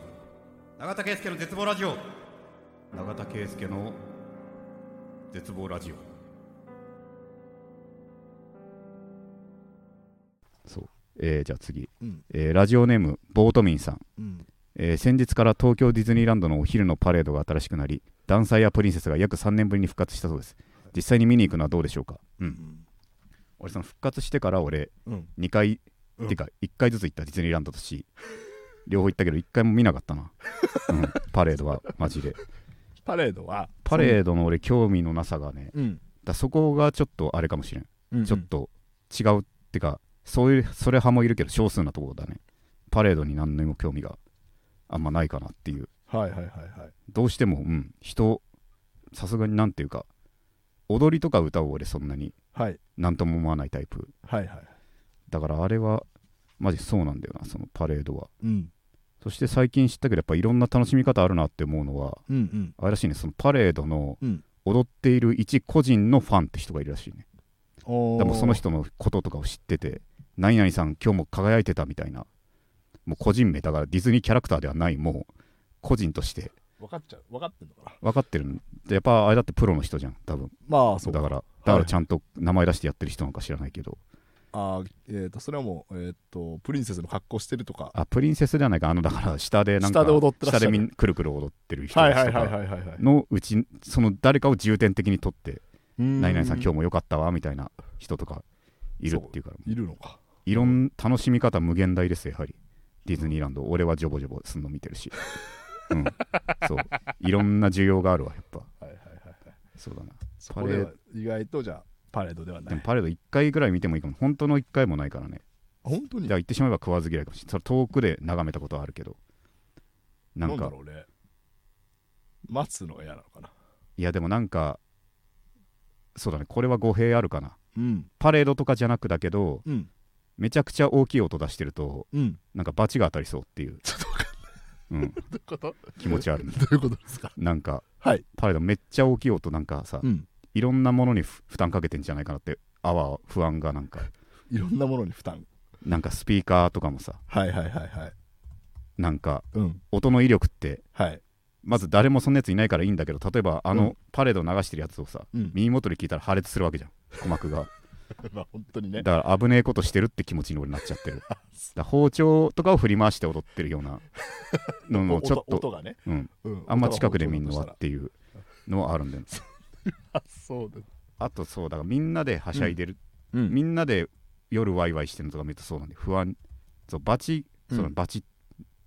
永田圭介の絶望ラジオ。永田圭介の絶望ラジオ。そう。えー、じゃあ次、にうん。えーラジオネームボートミンさん。うん。えー先日から東京ディズニーランドのお昼のパレードが新しくなりダンサーやプリンセスが約3年ぶりに復活したそうです。実際に見に行くのはどうでしょうか？ううん。ん俺その復活してから俺うん。2回、うん。てか1回ずつ行ったディズニーランドとし 両方行ったけど1回も見なかったな、うん、パレードはマジで。パレードは？パレードの俺興味のなさがねうん。だそこがちょっとあれかもしれん、うんちょっと違うってかそういうそれ派もいるけど少数なところだね。パレードに何にも興味があんまないかなっていう。はいはいはいはい。どうしても、うん、人、さすがになんていうか、踊りとか歌を俺そんなにはい。なんとも思わないタイプ。はいはいだからあれは、マジそうなんだよな、そのパレードは。うん。そして最近知ったけど、やっぱいろんな楽しみ方あるなって思うのは、うんうん。あれらしいね、そのパレードのうん。踊っている一個人のファンって人がいるらしいね。おー。でもその人のこととかを知ってて、何々さん今日も輝いてたみたいな、もう個人名だからディズニーキャラクターではない、もう個人として。分かっちゃう。分かってんのかな？分かってるやっぱあれだってプロの人じゃん、多分。まあそうだから、だからちゃんと名前出してやってる人なのか知らないけど、あーえー、とそれはもう、えー、とプリンセスの格好してるとか。あ、プリンセスではないか、あの、だから下でなんか、下で踊って下でみんくるくる踊ってる人はいはいたちとかのうち、その誰かを重点的に取って、何何々さん今日も良かったわ、みたいな人とかいるっていうから、いるのか。いろん楽しみ方無限大ですよ、やはり。ディズニーランド、俺はジョボジョボすんの見てるし。うん、そう。いろんな需要があるわ、やっぱ。はいはいはいはい。そうだな。そこでは意外とじゃあパレードではない。でもパレード1回ぐらい見てもいいかも。本当の1回もないからね。本当に？じゃあ言ってしまえば食わず嫌いかもしれない。それ遠くで眺めたことはあるけど。ななんんだか、ろうね。待つのが嫌なのかな。いやでもなんか、そうだね、これは語弊あるかな。うん。パレードとかじゃなくだけど、うん。めちゃくちゃ大きい音出してると、うん。なんか罰が当たりそうっていう、ちょっと分かんない。うん、気持ちあるどういうことですか？なんか、はい。パレードめっちゃ大きい音なんかさ、うんいろんなものにふ負担かけてんじゃないかなって、あわ不安がなんか、いろんなものに負担。なんかスピーカーとかもさ、はいはいはいはい。なんかうん。音の威力って、はい。まず誰もそんなやついないからいいんだけど、例えばあうん。のパレード流してるやつをさ、うん。耳元で聞いたら破裂するわけじゃん、鼓膜が。まあ本当にね。だから危ねえことしてるって気持ちに俺なっちゃってる。だ包丁とかを振り回して踊ってるようなのも ちょっと、音音がね、うん、うん。あんま近くで見んのはっていうのはあるんだよね。あそうだあとそうだからみんなではしゃいでる、うん。みんなで夜ワイワイしてるのとか見るとそうなんで不安そうバチそううんバチっ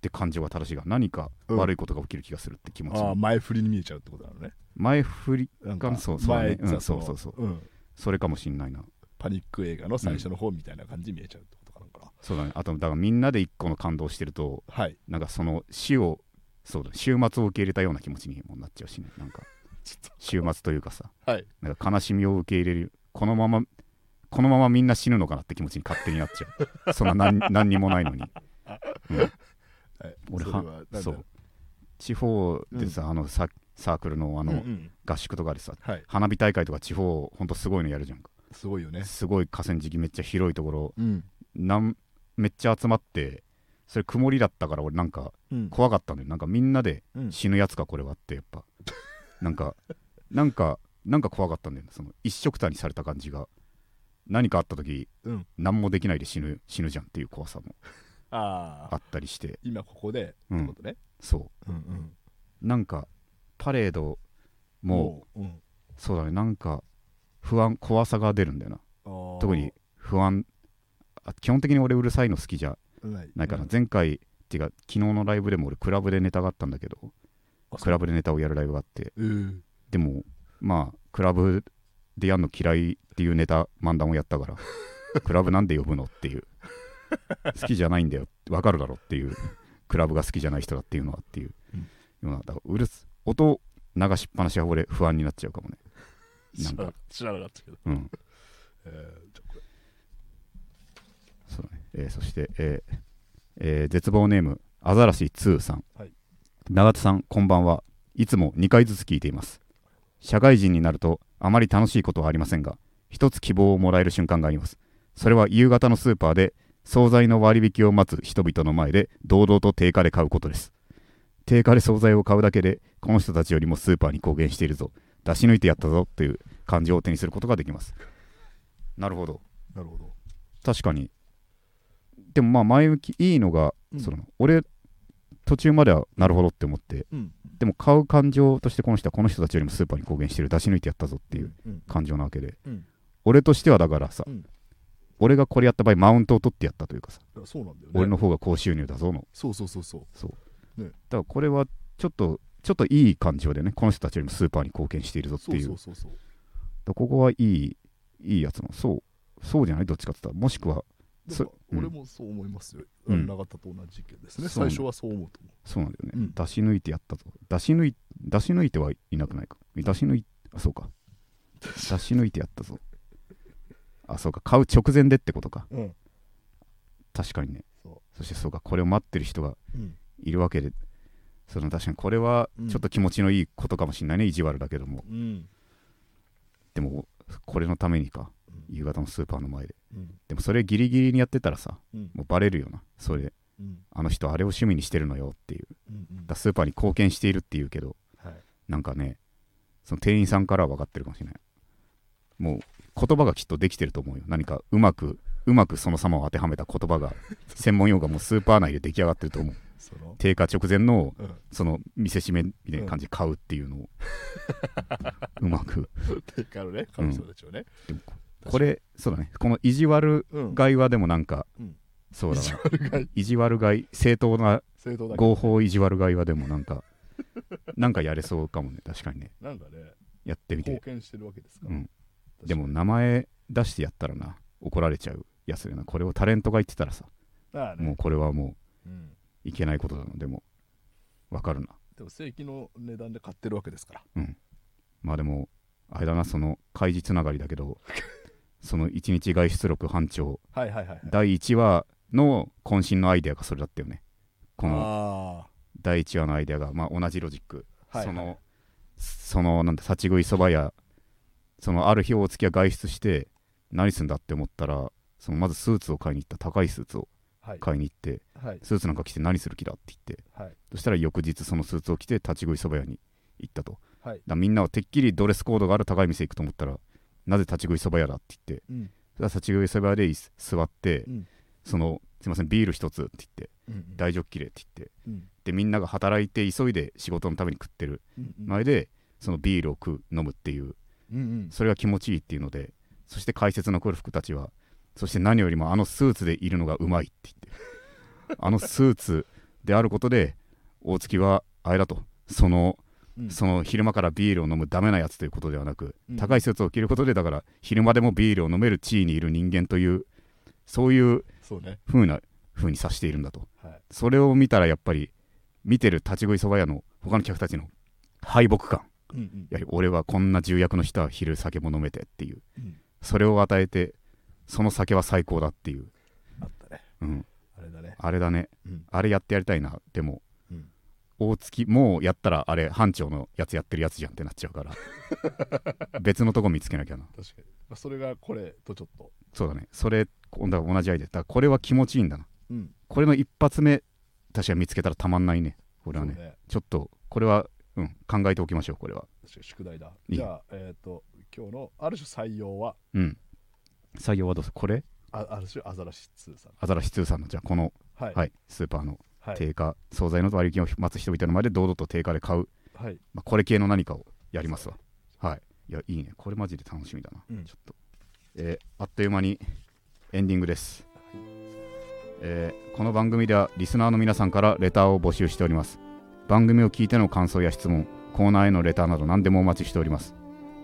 て感情が正しいが何か悪いことが起きる気がするって気持ち、ああ前振りに見えちゃうってことなのね。前振りがそうそうだねうんそうそう。そううん。それかもしんないな。パニック映画の最初の方みたいな感じに見えちゃうってことかなんかな。そうだね。あとだからみんなで一個の感動してるとはい。なんかその死をそうだ週末を受け入れたような気持ちにもなっちゃうしねなんか週末というかさ。とはい。なんか悲しみを受け入れる。このままこのままみんな死ぬのかなって気持ちに勝手になっちゃう。そんな何何にもないのに、うん。はい。俺はそう。地方でさ、あのササークルのあの、うんうん。合宿とかでさはい。花火大会とか地方ほんとすごいのやるじゃんか。すごいよね。すごい河川敷めっちゃ広いところうん。なんめっちゃ集まってそれ曇りだったから俺なんかうん。怖かったんだよ。なんかみんなでうん。死ぬやつかこれはってやっぱ なんかなんかなんか怖かったんだよね。その一色たにされた感じが。何かあった時うん。何もできないで死ぬ死ぬじゃんっていう怖さもあったりして。今ここでうんってことね。そう。んうん。うなんかパレードもううん。そうだね。なんか不安怖さが出るんだよな。特に不安あ基本的に俺うるさいの好きじゃないかな、うん。前回っていうか昨日のライブでも俺クラブでネタがあったんだけどクラブでネタをやるライブがあって。えーでもまあクラブでやんの嫌いっていうネタ漫談をやったから クラブなんで呼ぶのっていう。好きじゃないんだよ。わかるだろっていう。クラブが好きじゃない人だっていうのはっていう。うん。ようなだからうるす音流しっぱなしは俺不安になっちゃうかもね。なんか。知らなかったけど。うん。えーそうだね、えーそして、えーえー絶望ネームアザラシ2さん、はい永田さんこんばんは。いつも2回ずつ聞いています。社会人になるとあまり楽しいことはありませんが一つ希望をもらえる瞬間があります。それは夕方のスーパーで惣菜の割引を待つ人々の前で堂々と定価で買うことです。定価で惣菜を買うだけでこの人たちよりもスーパーに貢献しているぞ。出し抜いてやったぞという感情を手にすることができます。なるほど。なるほど。確かに。でもまあ前向きいいのが、うん。その俺途中まではなるほどって思って。うん。でも買う感情としてこの人はこの人たちよりもスーパーに貢献してる出し抜いてやったぞっていううん。感情なわけで、うん。俺としてはだからさ、うん。俺がこれやった場合マウントを取ってやったというかさ、ね。俺の方が高収入だぞのそうそうそうそう。そう、ね。だからこれはちょっとちょっといい感情でねこの人たちよりもスーパーに貢献しているぞってそいう。うそうそうそう。だからここはいいいいやつの。そうそうじゃない？どっちかって言ったら。もしくは俺もそう思いますよ、うん。永田と同じ意見ですね。最初はそう思うと思そうなんだよね、うん。出し抜いてやったぞ。出し抜い出し抜いてはいなくないか？出し抜いあそうか。出し抜いてやったぞ。あそうか。買う直前でってことか。ううん。確かにね。そそしてそうか。これを待ってる人がいるわけで。その確かにこれはちょっと気持ちのいいことかもしれないね、意地悪だけども。うん。でもこれのためにか。うん夕方のスーパーの前で。うん。でもそれギリギリにやってたらさうん。もうバレるよな。それうん。あの人あれを趣味にしてるのよっていう。うんうん。だスーパーに貢献しているっていうけどはい。なんかねその店員さんからは分かってるかもしれない。もう言葉がきっとできてると思うよ。何かうまくうまくその様を当てはめた言葉が専門用語がもうスーパー内で出来上がってると思う。その？定価直前のうん。その見せしめみたいな感じで買うっていうのを。うまく。てかね彼女たちをね。でもこれそうだね。この意地悪うん。買いはでもなんか、うん。そうだな。意地悪が意地悪買い正当な合法意地悪買いはでもなんか なんかやれそうかもね。確かにね。なんかねやってみて。貢献してるわけですから。うん。でも名前出してやったらな怒られちゃう。やつだよな。これをタレントが言ってたらさ。ね。もうこれはもうん。ういけないことな。のでもわかるな。でも正規の値段で買ってるわけですから。まあでもあれだなその開示つながりだけど その一日外出力班長。はいはいはいはい。第1話の渾身のアイデアがそれだったよね。このあ第1話のアイデアが、まあ、同じロジック、あはい。そのそのなんだ立ち食いそば屋。そのある日大月は外出して何すんだって思ったらそのまずスーツを買いに行った。高いスーツをはい。買いに行ってはい。スーツなんか着て何する気だって言って。はい。そしたら翌日そのスーツを着て立ち食いそば屋に行ったと。はい。らみんなはてっきりドレスコードがある高い店行くと思ったらなぜ立ち食いそば屋だって言ってうん。立ち食いそば屋で座ってうん。そのすいませんビール一つって言ってうん大ジョッキでって言ってうん。でみんなが働いて急いで仕事のために食ってるうんうん。前でそのビールを食う飲むっていううんうん。それが気持ちいいっていうのでそして解説の来る服たちはそして何よりもあのスーツでいるのがうまいって言って あのスーツであることで大月はあれだとそのうん。その昼間からビールを飲むダメなやつということではなく、うん。高いスーツを着ることでだから昼間でもビールを飲める地位にいる人間というそういうそうな風に指しているんだと。はい。それを見たらやっぱり見てる立ち食いそば屋の他の客たちの敗北感。うんうん。やはり俺はこんな重役の人は昼酒も飲めてっていう。うん。それを与えてその酒は最高だっていう、あったね。うん、あれだね。あれだね。うん。あれやってやりたいな。でもうん大月もうやったらあれ班長のやつやってるやつじゃんってなっちゃうから。別のとこ見つけなきゃな。確かに。まあそれがこれとちょっと。そうだね。それ今度は同じアイデア。だからこれは気持ちいいんだな。うん。これの一発目確かに見つけたらたまんないね。これはね。ね。ちょっとこれは、うん、考えておきましょうこれは。宿題だ。じゃあえっと今日のある種採用は？うん。採用はどうする？これ？あある種アザラシ2さん。アザラシ2さんのじゃあこの、はい。はい、スーパーのはい。定価、惣菜の割引を待つ人々の前で堂々と定価で買う、はい。まあ、これ系の何かをやりますわ。はい。いやいいね。これマジで楽しみだな、うん。ちょっと。えーあっという間にエンディングです、えーこの番組ではリスナーの皆さんからレターを募集しております。番組を聞いての感想や質問コーナーへのレターなど何でもお待ちしております。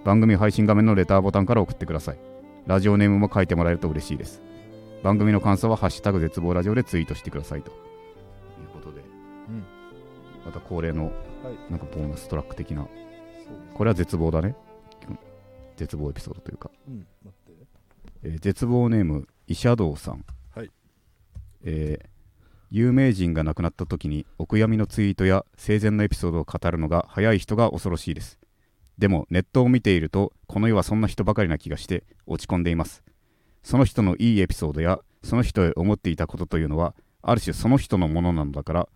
番組配信画面のレターボタンから送ってください。ラジオネームも書いてもらえると嬉しいです。番組の感想は「ハッシュタグ絶望ラジオ」でツイートしてくださいとまた恒例のはい。なんかボーナストラック的な。そうですこれは絶望だね。絶望エピソードというか、うんえー絶望ネームイシャドウさん、はい。えー有名人が亡くなった時にお悔やみのツイートや生前のエピソードを語るのが早い人が恐ろしいです。でもネットを見ているとこの世はそんな人ばかりな気がして落ち込んでいます。その人のいいエピソードやその人へ思っていたことというのはある種その人のものなのだから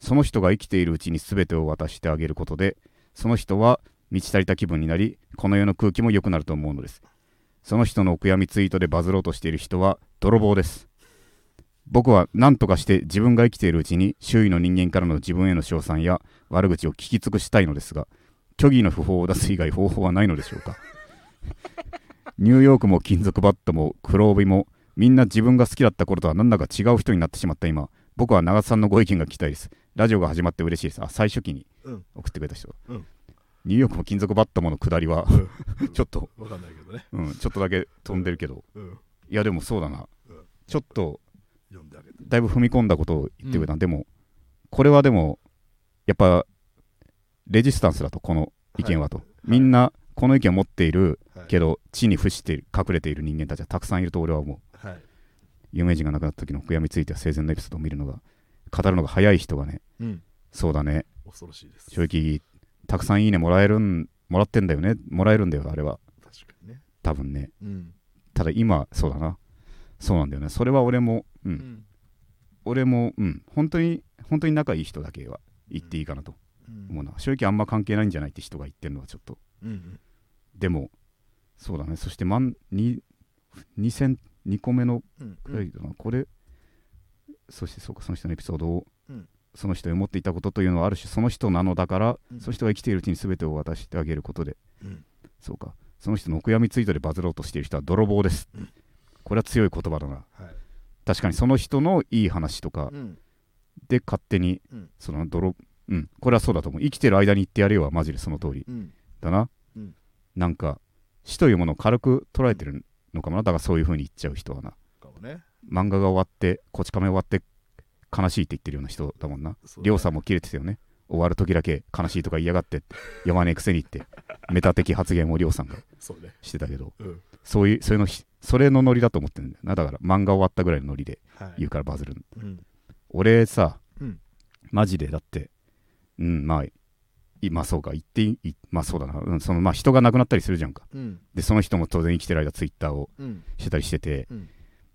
その人が生きているうちに全てを渡してあげることでその人は満ち足りた気分になりこの世の空気も良くなると思うのです。その人のお悔やみツイートでバズろうとしている人は泥棒です。僕は何とかして自分が生きているうちに周囲の人間からの自分への称賛や悪口を聞き尽くしたいのですが虚偽の訃報を出す以外方法はないのでしょうか？ニューヨークも金属バットも黒帯もみんな自分が好きだった頃とは何だか違う人になってしまった今僕は長津さんのご意見が聞きたいですラジオが始まって嬉しいです。あ最初期にうん。送ってくれた人、うん。ニューヨークも金属バットもの下りは ちょっと、わかんないけどね。うん、ちょっとだけ飛んでるけどうん。いやでもそうだな、うん。ちょっと読んであげて。だいぶ踏み込んだことを言ってくれた、でもこれはでもやっぱレジスタンスだとこの意見はと、はい。みんなこの意見を持っているはい。けど地に伏している隠れている人間たちはたくさんいると俺は思うはい。有名人が亡くなった時の悔やみについては生前のエピソードを見るのが語るのが早い人がねうん。そうだね。恐ろしいです。正直たくさんいいねもらえるんもらってんだよね。もらえるんだよあれは。確かにね。多分ね。うん。ただ今そうだな。そうなんだよね。それは俺もうん、うん。俺もうん。本当に本当に仲いい人だけは言っていいかなとうん。思うな。正直あんま関係ないんじゃないって人が言ってるのはちょっと。うんでもそうだね。そして万に2000 2個目のうん。くらいだな、これそしてそうかその人のエピソードを、うんその人に思っていたことというのはある種その人なのだから、うん。その人が生きているうちに全てを渡してあげることで。うん。そうか。その人のお悔やみツイートでバズろうとしている人は泥棒です、うん。これは強い言葉だな。はい。確かにその人のいい話とかうん。で勝手に、うん。その泥うん。これはそうだと思う。生きてる間に言ってやるよはマジでその通りうん。だな、うん。なんか死というものを軽く捉えてるのかもな。だからそういう風に言っちゃう人はな。ね。漫画が終わってこち亀終わって悲しいって言ってるような人だもんな。りょうさんも切れてたよね。終わる時だけ悲しいとか言いやがって読まねえくせにってメタ的発言をりょうさんがしてたけど。うん。そういうそういうのひそれのノリだと思ってるんだよな。だから漫画終わったぐらいのノリではい。言うからバズるうん。俺さ、うん。マジでだってうんまあいまあそうか言っていいまあそうだな、うん、そのまあ人が亡くなったりするじゃんか。うん。でその人も当然生きてる間ツイッターをうん。してたりしてて、うん。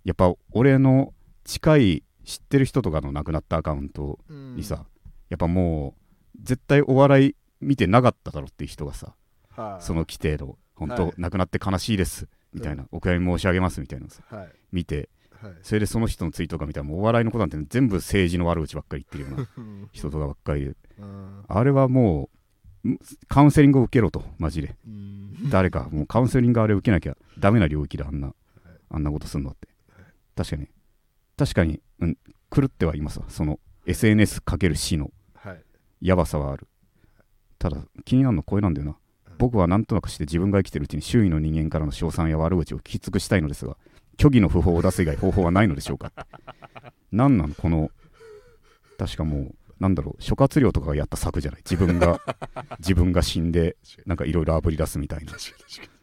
やっぱ俺の近い知ってる人とかの亡くなったアカウントうん。にさ、やっぱもう絶対お笑い見てなかっただろっていう人がさ、はい。その規定の本当、はい。亡くなって悲しいですみたいな、お悔やみ申し上げますみたいなのさはい。見てはい。それでその人のツイートが見たらもうお笑いのことなんて全部政治の悪口ばっかり言ってるようなうん。人とかばっかりでう。ん。あれはもうんカウンセリングを受けろとマジで。うん。誰かもうカウンセリングあれ受けなきゃダメな領域だあんなあんなことすんのって。確かに確かに、うん、狂ってはいますわ。その SNS かける死のはい。やばさはある。ただ気になるのこれなんだよな。僕は何となくして自分が生きてるうちに周囲の人間からの称賛や悪口を聞き尽くしたいのですが虚偽の訃報を出す以外方法はないのでしょうか。何なのこの確かもうなんだろう諸葛亮とかがやった策じゃない？自分が 自分が死んでなんかいろいろあぶり出すみたいな、確か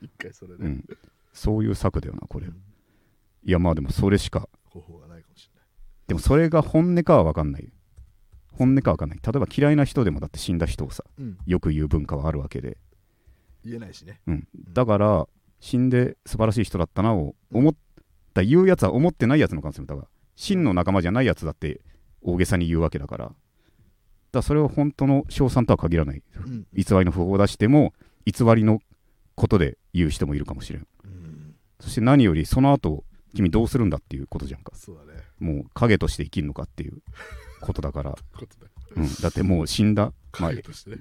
に一回それねうん、そういう策だよなこれ。うん。いやまあでもそれしか方法がないでもそれが本音かは分かんない。本音かは分かんない。例えば嫌いな人でもだって死んだ人をさうん。よく言う文化はあるわけで。言えないしね。うん、だから死んで素晴らしい人だったなを思った言うやつは思ってないやつの可能性もだから真の仲間じゃないやつだって大げさに言うわけだから。だからそれを本当の称賛とは限らない。うん。偽りの符号を出しても偽りのことで言う人もいるかもしれん。うん。そして何よりその後君どうするんだっていうことじゃんか。そうだねもう影として生きるのかっていうことだから、うん、だってもう死んだ、まあ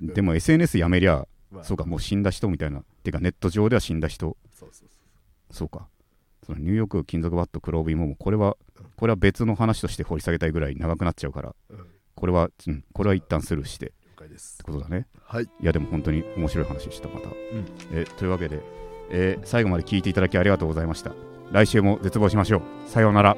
でも SNS やめりゃまあ。そうかもう死んだ人みたいな。てかネット上では死んだ人。そうそうそうかそのニューヨーク金属バット黒帯ももうこれはこれは別の話として掘り下げたいぐらい長くなっちゃうから。これは、うん、これは一旦スルーして。って了解です。ことだね。はい。いやでも本当に面白い話でしたまた、ん。えというわけで、えー最後まで聞いていただきありがとうございました。来週も絶望しましょう。さようなら